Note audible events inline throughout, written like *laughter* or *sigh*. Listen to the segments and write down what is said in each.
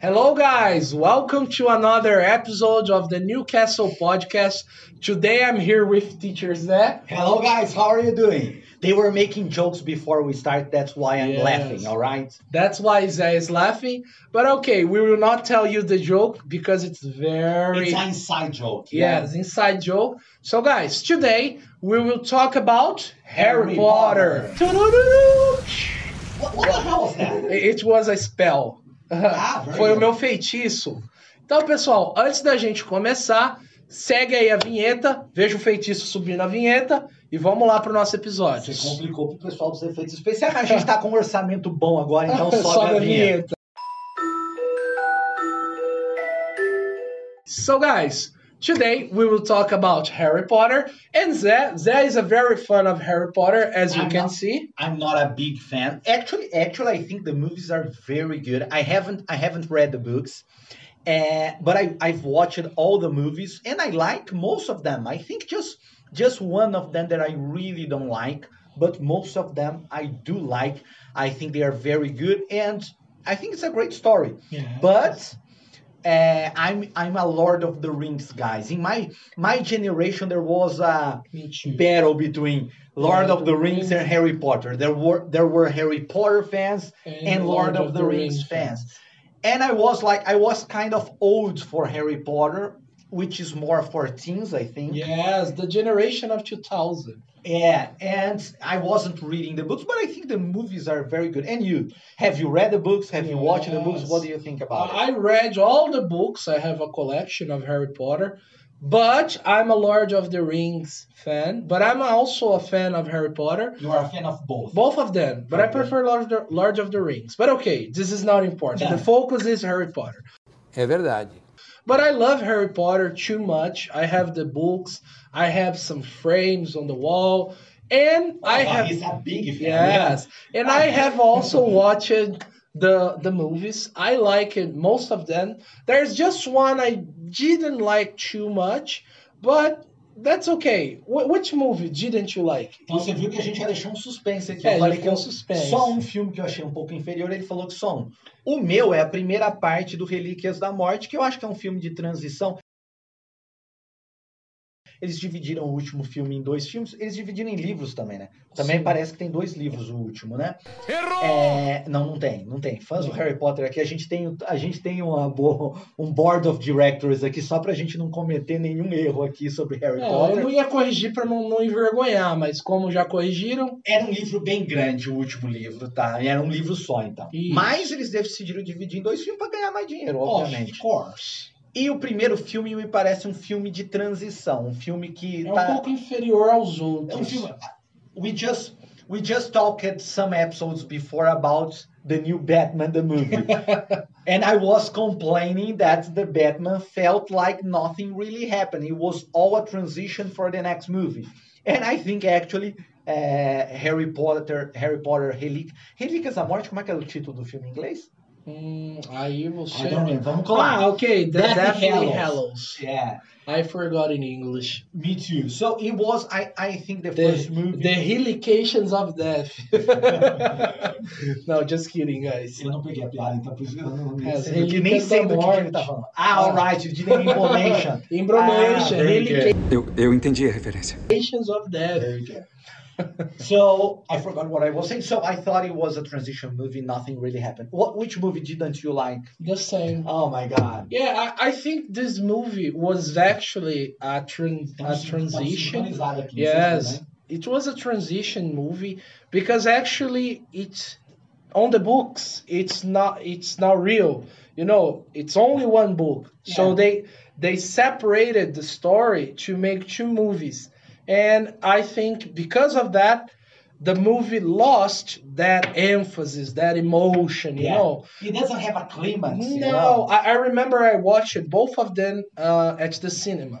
Hello, guys. Welcome to another episode of the Newcastle podcast. Today I'm here with teacher Zé. Hello, guys. How are you doing? They were making jokes before we start. That's why I'm Yes. laughing. All right. That's why Zé is laughing. But okay, we will not tell you the joke because it's very It's an inside joke. yes, inside joke. So, guys, today we will talk about Harry, Harry Potter. Potter. What, what the hell was that? It was a spell. *laughs* Ah, Foi o meu feitiço. Então, pessoal, antes da gente começar, segue aí a vinheta, veja o feitiço subir na vinheta e vamos lá pro nosso episódio. Você complicou pro pessoal dos efeitos especiais. mas A gente tá com um orçamento bom agora, então *laughs* sobe, a vinheta. So, guys, today we will talk about Harry Potter, and Zé, Zé is a very fan of Harry Potter, as you I'm can not- see. I'm not a big fan. Actually, actually, I think the movies are very good. I haven't, I haven't read the books, uh, but I, I've watched all the movies, and I like most of them. I think just, just one of them that I really don't like, but most of them I do like. I think they are very good, and I think it's a great story. Yeah, But uh, I'm, I'm a Lord of the Rings guys. In my, my generation, there was a battle between Lord of the Rings and Harry Potter. There were there were Harry Potter fans and Lord of the Rings fans. And I was like I was kind of old for Harry Potter, which is more for teens, I think. Yes, the generation of 2000. Yeah, and I wasn't reading the books, but I think the movies are very good. And you, have you read the books? Have you watched the books? What do you think about it? I read all the books. I have a collection of Harry Potter, but I'm a Lord of the Rings fan. But I'm also a fan of Harry Potter. You are a fan of both. Both of them, but I prefer Lord of, the, Lord of the Rings. But okay, this is not important. Yeah. The focus is Harry Potter. É verdade. But I love Harry Potter too much. I have the books. I have some frames on the wall, and I Oh, have he's a big fan. yes, and I have also watched the the movies. I like it most of them. There's just one I didn't like too much, but that's okay. Wh- which movie didn't you like? Então você viu que a gente já deixou um suspense aqui. É, eu falei que um suspense. só um filme que eu achei um pouco inferior, ele falou que só um. O meu é a primeira parte do Relíquias da Morte, que eu acho que é um filme de transição. Eles dividiram o último filme em dois filmes. Eles dividiram em livros também, né? Também Sim. parece que tem dois livros o último, né? Errou! É, não, não tem, não tem. Fãs do. Harry Potter aqui, a gente tem, a gente tem uma boa, um board of directors aqui só pra gente não cometer nenhum erro aqui sobre Harry É, Potter. eu não ia corrigir para não, não envergonhar, mas como já corrigiram, Era um livro bem grande o último livro, tá? Era um livro só, então. Isso. Mas eles decidiram dividir em dois filmes para ganhar mais dinheiro, obviamente. of course. E o primeiro filme me parece um filme de transição, um filme que É um tá... pouco inferior aos é um outros. filme... We just we just talked some episodes before about the new Batman the movie. *laughs* and I was complaining that the Batman felt like nothing really happened. It was all a transition for the next movie. And I think actually uh, Harry Potter, Harry Potter, Relic, Relíquias da Morte, como é que é o título do filme em inglês? Hum, aí você. I don't know. Vamos colar. Ah, ok. The Deathly Deathly Hallows. Hallows. Yeah, I forgot in English. me too. So it was, I, I think the, The, first movie. the Helications of Death. *laughs* no, just kidding, guys. Eu não peguei a piada, então por isso que eu não É, sei, porque nem sei do que, que ele tá falando. Ah, alright, you did an information. *laughs* Embromation, Ah. Eu, eu entendi a referência. Helications of Death. Very good. *laughs* so I forgot what I was saying. So I thought it was a transition movie. Nothing really happened. What? Which movie didn't you like? The same. Oh my god. Yeah, I, I think this movie was actually a, tran- a transition. Yes, it was a transition movie because actually it's on the books. It's not. It's not real. You know, it's only one book. So they they separated the story to make two movies, and I think because of that, the movie lost that emphasis, that emotion. You Yeah. know. It doesn't have a climax. you No, know? I, I remember I watched both of them uh, at the cinema.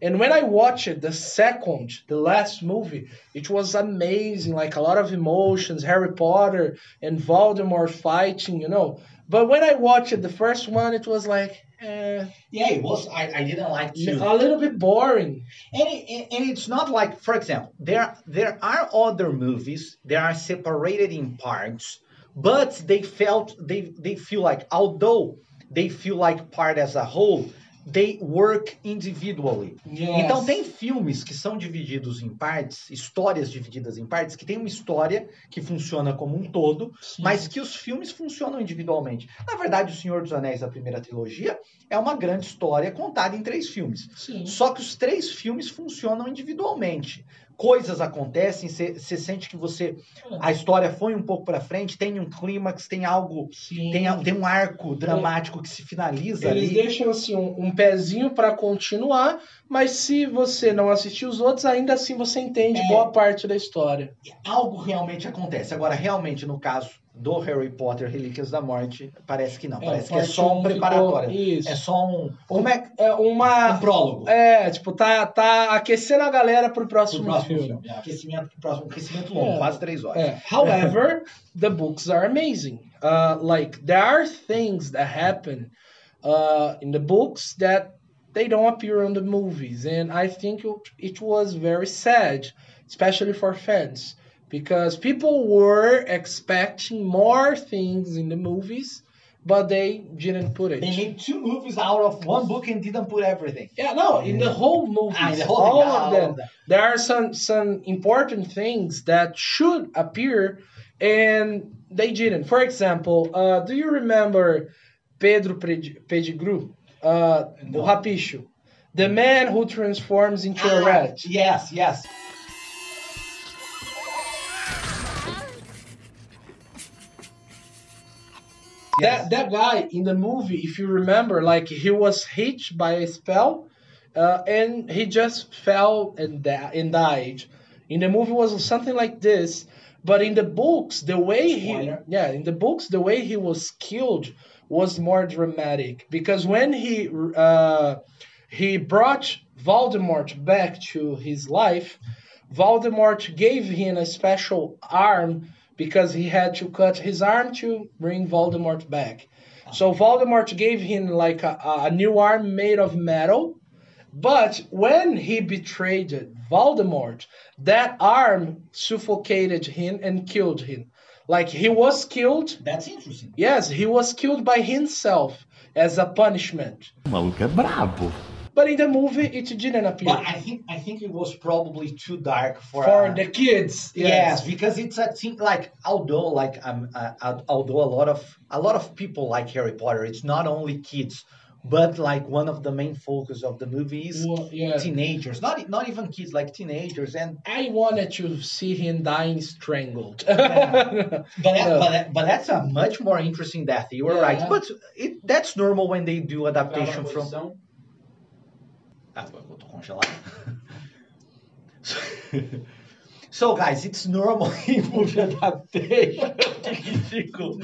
And when I watched the second, the last movie, it was amazing. Like a lot of emotions, Harry Potter and Voldemort fighting, you know. But when I watched the first one, it was like, eh, Yeah, it was. I, I didn't like to. a little bit boring. And, it, and it's not like, for example, there there are other movies that are separated in parts, but they felt they they feel like although they feel like part as a whole, they work individually. Yes. Então tem filmes que são divididos em partes, histórias divididas em partes, que tem uma história que funciona como um todo, Sim. mas que os filmes funcionam individualmente. Na verdade, O Senhor dos Anéis, a primeira trilogia, é uma grande história contada em três filmes. Sim. Só que os três filmes funcionam individualmente. Coisas acontecem, você sente que você a história foi um pouco para frente, tem um clímax, tem algo, Sim. tem, tem um arco dramático que se finaliza Eles ali. deixam assim um, um pezinho pra continuar, mas se você não assistir os outros, ainda assim você entende É. boa parte da história. Algo realmente acontece. Agora, realmente, no caso do Harry Potter Relíquias da Morte, parece que não. Parece que é parte só um preparatório. ficou-. É só um. Como é É uma. um prólogo? É, tipo, tá, tá aquecendo a galera pro Pro próximo, próximo filme. filme. É, aquecimento pro próximo. Aquecimento longo, É. quase três horas. É. However, *laughs* the books are amazing. Uh, like there are things that happen uh, in the books that they don't appear on the movies, and I think it was very sad, especially for fans, because people were expecting more things in the movies, but they didn't put it. They made two movies out of one book and didn't put everything. Yeah, no, in the whole movie, Ah, in the whole all thing, of them. There are some some important things that should appear, and they didn't. For example, uh, do you remember Pedro Pettigrew, uh, No. o Rabicho, the man who transforms into a Ah, rat? Yes, yes. That that guy in the movie, if you remember, like he was hit by a spell, uh, and he just fell and da- and died. In the movie was something like this, but in the books, the way he Spoiler. yeah, in the books, the way he was killed was more dramatic because when he uh, he brought Voldemort back to his life, Voldemort gave him a special arm because he had to cut his arm to bring Voldemort back. So Voldemort gave him like a, a new arm made of metal. But when he betrayed Voldemort, that arm suffocated him and killed him. Like he was killed. That's interesting. Yes, he was killed by himself as a punishment. O maluco é brabo. But in the movie, it didn't appear. But I think I think it was probably too dark for For a- the kids, Yes, because it's a thing like although like um uh, uh, although a lot of a lot of people like Harry Potter, it's not only kids, but like one of the main focus of the movie is Well, yeah. teenagers, not not even kids, like teenagers, and I wanted to see him dying strangled. *laughs* but that, Yeah. but, that- but that's a much more interesting death. You were Yeah. right, but it that's normal when they do adaptation from. Ah, tô congelado. So guys, it's normal movie adaptation. que ridículo.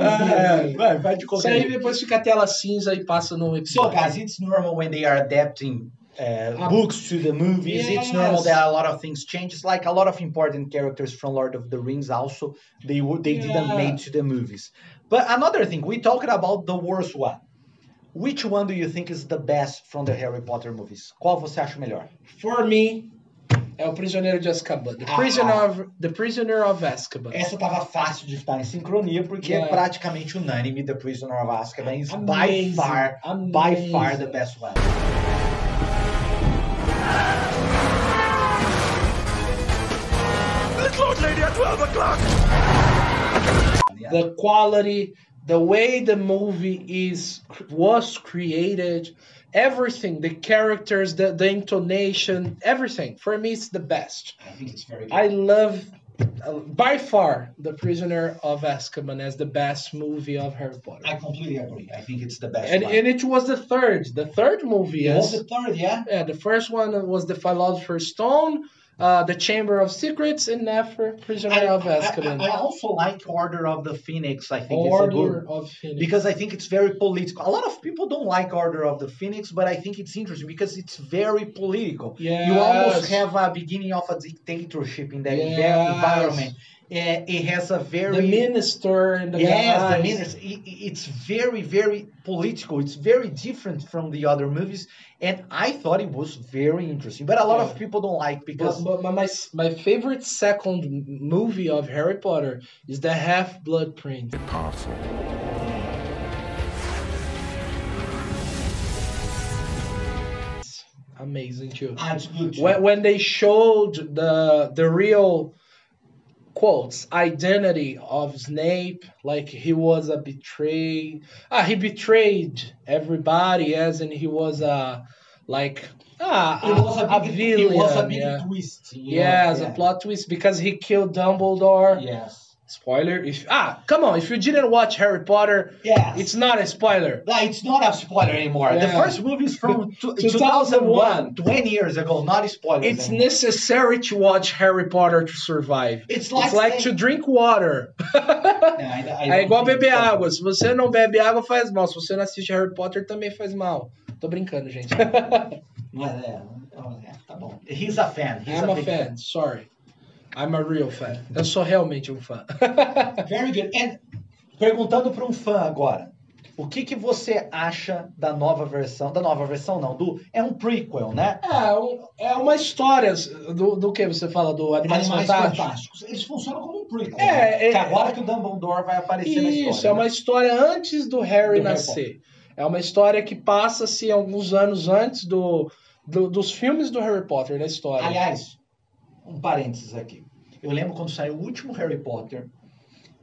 Ah, vai, vai de Isso aí depois fica a tela cinza e passa no So guys, it's normal when they are adapting uh, Um, books to the movies. It's yes. normal that a lot of things change. It's like a lot of important characters from Lord of the Rings also they they didn't Yeah. make to the movies. But another thing, we talked about the worst one. Which one do you think is the best from the Harry Potter movies? Qual você acha melhor? For me, é o Prisioneiro de Azkaban. The Ah. Prisoner of, the Prisoner of Azkaban. Essa tava fácil de estar em sincronia porque é Yeah. praticamente unânime. The Prisoner of Azkaban is by Amazing, far, by far the best one. the quality, the way the movie is was created, everything, the characters, the, the intonation, everything. For me, it's the best. I think it's very good. I love, uh, by far, The Prisoner of Azkaban as the best movie of Harry Potter. I completely agree. I think it's the best And, one. and it was the third, the third movie. It was Yes. the third, yeah? Yeah, the first one was the Philosopher's Stone, uh, the Chamber of Secrets, and after Prisoner I, of I- Azkaban. I, I also like Order of the Phoenix. I think it's a good Order of Phoenix. because I think it's very political. A lot of people don't like Order of the Phoenix, but I think it's interesting because it's very political. You almost have a beginning of a dictatorship in that Yes. environment. Uh, it has a very the minister and the yes, guys. the minister. It, it's very, very political. It's very different from the other movies, and I thought it was very interesting. But a lot yeah. of people don't like because but, but my, my favorite second movie of Harry Potter is the Half Blood Prince. Powerful. Amazing too. Absolutely. When, when they showed the the real quotes identity of Snape, like he was a betray. Ah, he betrayed everybody, as in he was a like ah it was a, big, villain. it was a big yeah. twist. Yeah, know? as a plot twist because he killed Dumbledore. Yes. Spoiler. If ah, come on, if you didn't watch Harry Potter, Yes. it's not a spoiler. No, it's not a spoiler anymore. The Yeah. first movie is from two- 2001. 2001, 20 years ago, not a spoiler. It's anymore. necessary to watch Harry Potter to survive. It's like, It's like to drink water. *laughs* I- I É igual beber água. Se você não bebe água, faz mal. Se você não assiste Harry Potter, também faz mal. Tô brincando, gente. *laughs* Mas é, é, tá bom. He's a fan. He's I'm a big fan, sorry. I'm a real fan. Eu sou realmente um fã. *laughs* Very good. And perguntando para um fã agora, o que que você acha da nova versão? Da nova versão não, do é um prequel, né? É, um- é uma história do, do que você fala? Do Animais, Animais Fantásticos? Fantásticos. Eles funcionam como um prequel. É, né? é- que agora que o Dumbledore vai aparecer na história. Isso, é uma né? história antes do Harry Do nascer. é uma história que passa-se alguns anos antes do, do- dos filmes do Harry Potter na história. Aliás, um parênteses aqui. Eu lembro quando saiu o último Harry Potter,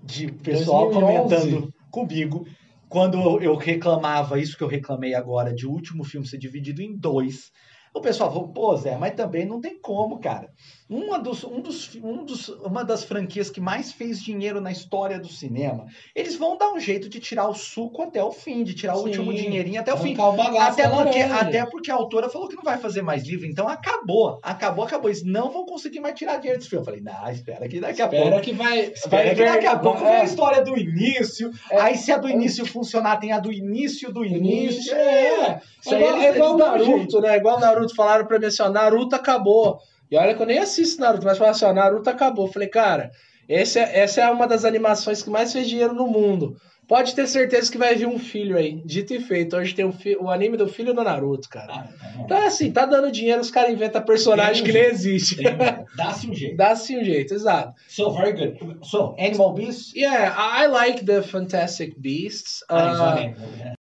de pessoal 2011. comentando comigo, quando eu- reclamava isso que eu reclamei agora, de o último filme ser dividido em dois. O pessoal falou, pô, Zé, mas também não tem como, cara. Uma, dos, um dos, um dos, uma das franquias que mais fez dinheiro na história do cinema, eles vão dar um jeito de tirar o suco até o fim, de tirar o Sim, último dinheirinho até o fim. O Até porque, até porque a autora falou que não vai fazer mais livro, então acabou, acabou, acabou. Eles não vão conseguir mais tirar dinheiro desse filme. Eu falei, não, espera que daqui a Espera pouco. que vai. Espera vai que daqui a pouco vem a é, história do início. É. aí, se a do início funcionar, tem a do início do início. Início, é. Isso É igual, eles- é igual eles. Naruto, né? Igual Naruto falaram pra mim assim, Naruto acabou. E olha que eu nem assisto Naruto, mas falaram assim, ó, Naruto acabou. Eu falei, cara, esse é- essa é uma das animações que mais fez dinheiro no mundo. Pode ter certeza que vai vir um filho aí. Dito e feito. Hoje tem o, o anime do filho do Naruto, cara. Ah, tá. Então é assim, tá dando dinheiro, os caras inventam personagem um que nem jeito. existe. Tem- Dá-se um jeito. Dá-se um jeito, exato. So, very good. So, Animal Beasts. Yeah, I like the Fantastic Beasts. Ah, Uh?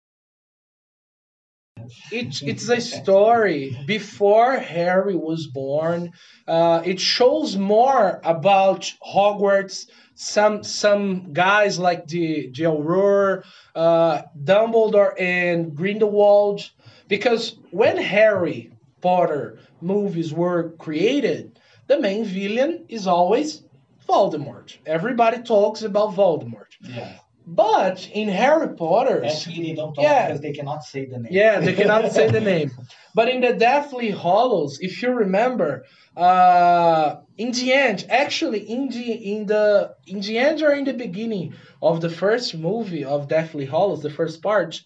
It, *laughs* it's a story before Harry was born. Uh, it shows more about Hogwarts. Some some guys like the the Aurora, uh, Dumbledore, and Grindelwald. Because when Harry Potter movies were created, the main villain is always Voldemort. Everybody talks about Voldemort. Yeah. But in Harry Potter, Actually, they don't talk Yeah. because they cannot say the name. yeah, they cannot *laughs* say the name. But in the Deathly Hallows, if you remember, uh, in the end, actually, in the in the in the end or in the beginning of the first movie of Deathly Hallows, the first part,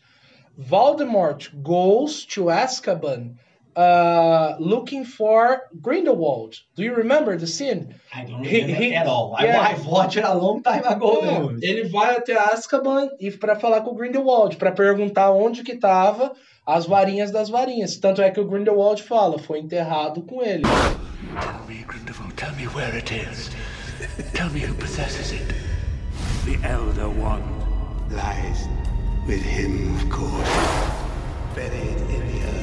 Voldemort goes to Azkaban, uh, looking for Grindelwald. Do you remember the scene? I don't He- remember he- at all. yeah. I, I've watched it a long time ago. É, ele vai até Azkaban e para falar com o Grindelwald, para perguntar onde que tava as varinhas das varinhas. Tanto é que o Grindelwald fala, foi enterrado com ele. Tell me, Grindelwald, tell me where it is. tell me who possesses it. The Elder Wand. lies with him, of course. Buried in the earth.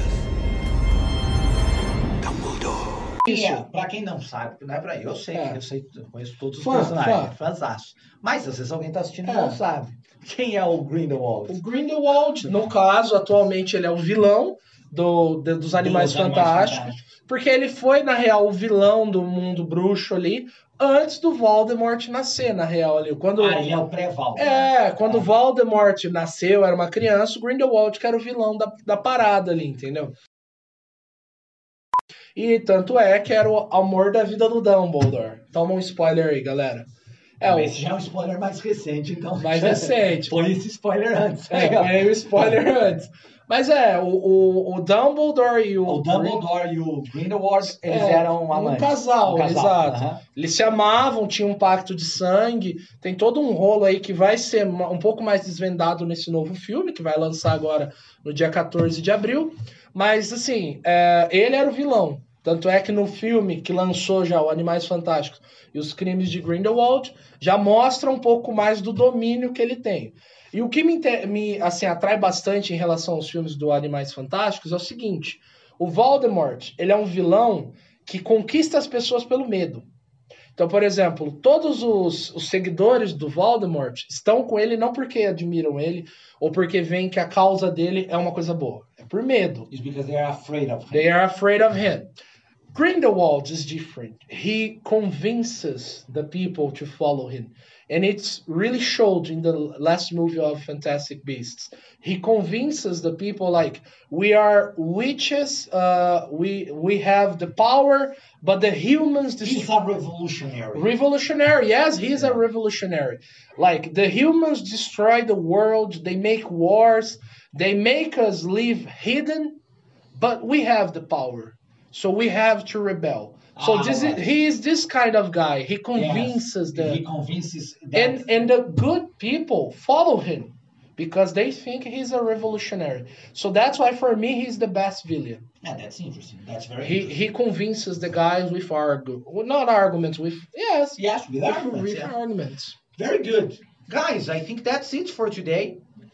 É? Pra quem não sabe, não é pra eu sei, É. eu sei, eu conheço todos os Fã, personagens, fãzaço. Mas às vezes alguém tá assistindo e É. não sabe. Quem é o Grindelwald? O Grindelwald, no caso, atualmente ele é o vilão do, de- dos Animais Dos Fantásticos, porque ele foi, na real, o vilão do mundo bruxo ali, antes do Voldemort nascer, na real, ali. Quando, Ah, ele é o pré-val. É, quando o Voldemort nasceu, era uma criança, o Grindelwald que era o vilão da, da parada ali, entendeu? E tanto é que era o amor da vida do Dumbledore. Toma um spoiler aí, galera. É, Esse já é um spoiler mais recente, então. *laughs* mais recente. Põe esse spoiler antes. É, põe o spoiler antes. Mas é, o, o, o Dumbledore e o, O Dumbledore e o Grindelwald, eles É, eram um amantes. casal, exato. aham. Eles se amavam, tinham um pacto de sangue. Tem todo um rolo aí que vai ser um pouco mais desvendado nesse novo filme, que vai lançar agora no dia 14 de abril. Mas, assim, é, ele era o vilão. Tanto é que no filme que lançou já o Animais Fantásticos e os Crimes de Grindelwald, já mostra um pouco mais do domínio que ele tem. E o que me, me, assim, atrai bastante em relação aos filmes do Animais Fantásticos é o seguinte: O Voldemort, ele é um vilão que conquista as pessoas pelo medo. Então, por exemplo, todos os, os seguidores do Voldemort estão com ele não porque admiram ele ou porque veem que a causa dele é uma coisa boa. É por medo. It's because they are afraid of him. They are afraid of him. Grindelwald is different. He convinces the people to follow him. And it's really showed in the last movie of Fantastic Beasts. He convinces the people like we are witches, uh, we we have the power, but the humans He's destroy a revolutionary. revolutionary yes he's a revolutionary like the humans destroy the world they make wars they make us live hidden but we have the power so we have to rebel so Ah, this right. is he is this kind of guy he Yes. convinces the He convinces that and and the good people follow him because they think he's a revolutionary so that's why for me he's the best villain Yeah, that's interesting. That's very he interesting. he convinces the guys with argu well, not arguments with yes Yes, with with, arguments, with yeah. arguments. Very good. Guys, I think that's it for today.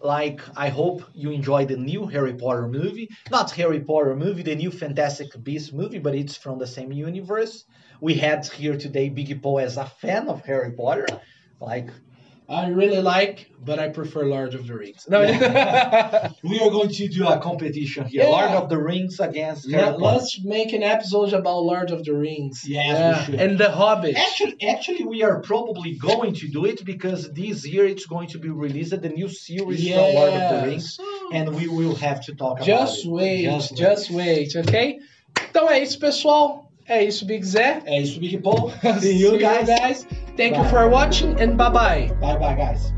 Like, I hope you enjoy the new Harry Potter movie. Not Harry Potter movie, the new Fantastic Beasts movie, but it's from the same universe. We had here today Biggie Poe as a fan of Harry Potter. Like, I really like, but I prefer Lord of the Rings. No, *laughs* we are going to do a competition here. Yeah. Lord of the Rings against Harry Let, Potter. us make an episode about Lord of the Rings. Yes, we should. And the Hobbit. Actually, actually, we are probably going to do it because this year it's going to be released the new series from Lord of the Rings, and we will have to talk about Just it. wait, Just just, wait. wait, ok? Então é isso, pessoal. É isso, Big Zé. É isso, Big Paul. *laughs* See you guys. Thank you Thank bye. You for watching and bye bye. Bye bye, guys.